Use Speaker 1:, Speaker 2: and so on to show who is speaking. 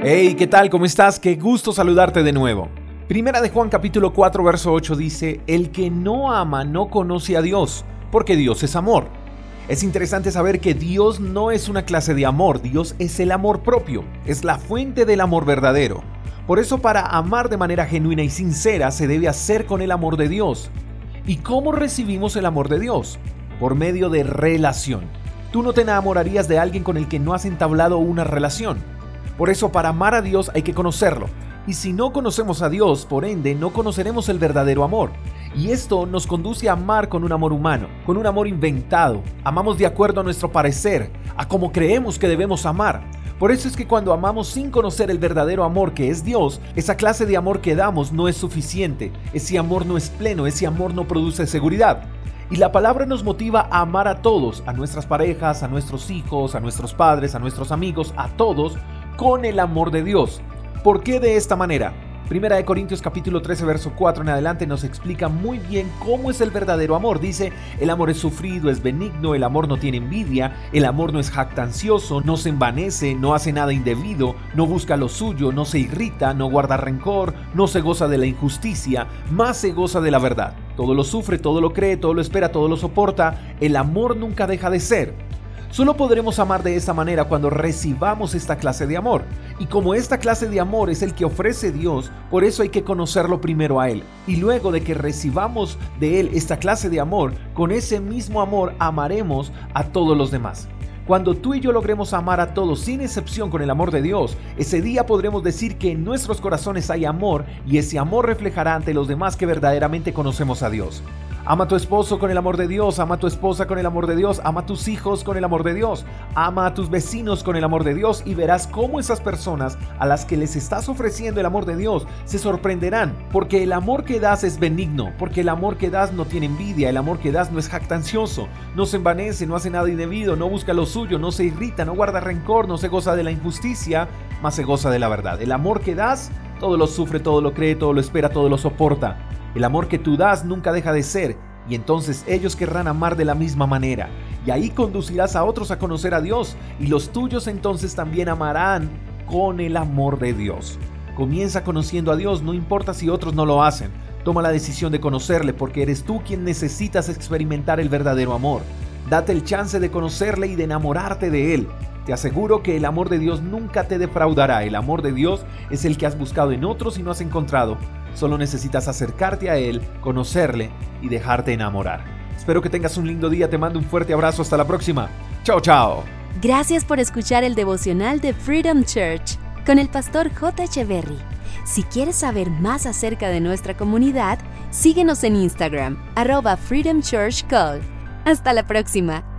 Speaker 1: Hey, ¿qué tal? ¿Cómo estás? Qué gusto saludarte de nuevo. Primera de Juan capítulo 4 verso 8 dice, El que no ama no conoce a Dios, porque Dios es amor. Es interesante saber que Dios no es una clase de amor, Dios es el amor propio, es la fuente del amor verdadero. Por eso para amar de manera genuina y sincera se debe hacer con el amor de Dios. ¿Y cómo recibimos el amor de Dios? Por medio de relación. Tú no te enamorarías de alguien con el que no has entablado una relación. Por eso para amar a Dios hay que conocerlo. Y si no conocemos a Dios, por ende, no conoceremos el verdadero amor. Y esto nos conduce a amar con un amor humano, con un amor inventado. Amamos de acuerdo a nuestro parecer, a como creemos que debemos amar. Por eso es que cuando amamos sin conocer el verdadero amor que es Dios, esa clase de amor que damos no es suficiente, ese amor no es pleno, ese amor no produce seguridad. Y la palabra nos motiva a amar a todos, a nuestras parejas, a nuestros hijos, a nuestros padres, a nuestros amigos, a todos, con el amor de Dios. ¿Por qué de esta manera? Primera de Corintios capítulo 13 verso 4 en adelante nos explica muy bien cómo es el verdadero amor. Dice, el amor es sufrido, es benigno, el amor no tiene envidia, el amor no es jactancioso, no se envanece, no hace nada indebido, no busca lo suyo, no se irrita, no guarda rencor, no se goza de la injusticia, más se goza de la verdad. Todo lo sufre, todo lo cree, todo lo espera, todo lo soporta. El amor nunca deja de ser. Solo podremos amar de esta manera cuando recibamos esta clase de amor. Y como esta clase de amor es el que ofrece Dios, por eso hay que conocerlo primero a Él. Y luego de que recibamos de Él esta clase de amor, con ese mismo amor amaremos a todos los demás. Cuando tú y yo logremos amar a todos sin excepción con el amor de Dios, ese día podremos decir que en nuestros corazones hay amor y ese amor reflejará ante los demás que verdaderamente conocemos a Dios. Ama a tu esposo con el amor de Dios, ama a tu esposa con el amor de Dios, ama a tus hijos con el amor de Dios, ama a tus vecinos con el amor de Dios y verás cómo esas personas a las que les estás ofreciendo el amor de Dios se sorprenderán, porque el amor que das es benigno, porque el amor que das no tiene envidia, el amor que das no es jactancioso, no se envanece, no hace nada indebido, no busca lo suyo, no se irrita, no guarda rencor, no se goza de la injusticia, más se goza de la verdad. El amor que das todo lo sufre, todo lo cree, todo lo espera, todo lo soporta. El amor que tú das nunca deja de ser, y entonces ellos querrán amar de la misma manera. Y ahí conducirás a otros a conocer a Dios, y los tuyos entonces también amarán con el amor de Dios. Comienza conociendo a Dios, no importa si otros no lo hacen. Toma la decisión de conocerle porque eres tú quien necesitas experimentar el verdadero amor. Date el chance de conocerle y de enamorarte de él. Te aseguro que el amor de Dios nunca te defraudará. El amor de Dios es el que has buscado en otros y no has encontrado. Solo necesitas acercarte a Él, conocerle y dejarte enamorar. Espero que tengas un lindo día, te mando un fuerte abrazo, hasta la próxima. Chao, chao.
Speaker 2: Gracias por escuchar el devocional de Freedom Church con el pastor J. Echeverry. Si quieres saber más acerca de nuestra comunidad, síguenos en Instagram, arroba Freedom Church Call. Hasta la próxima.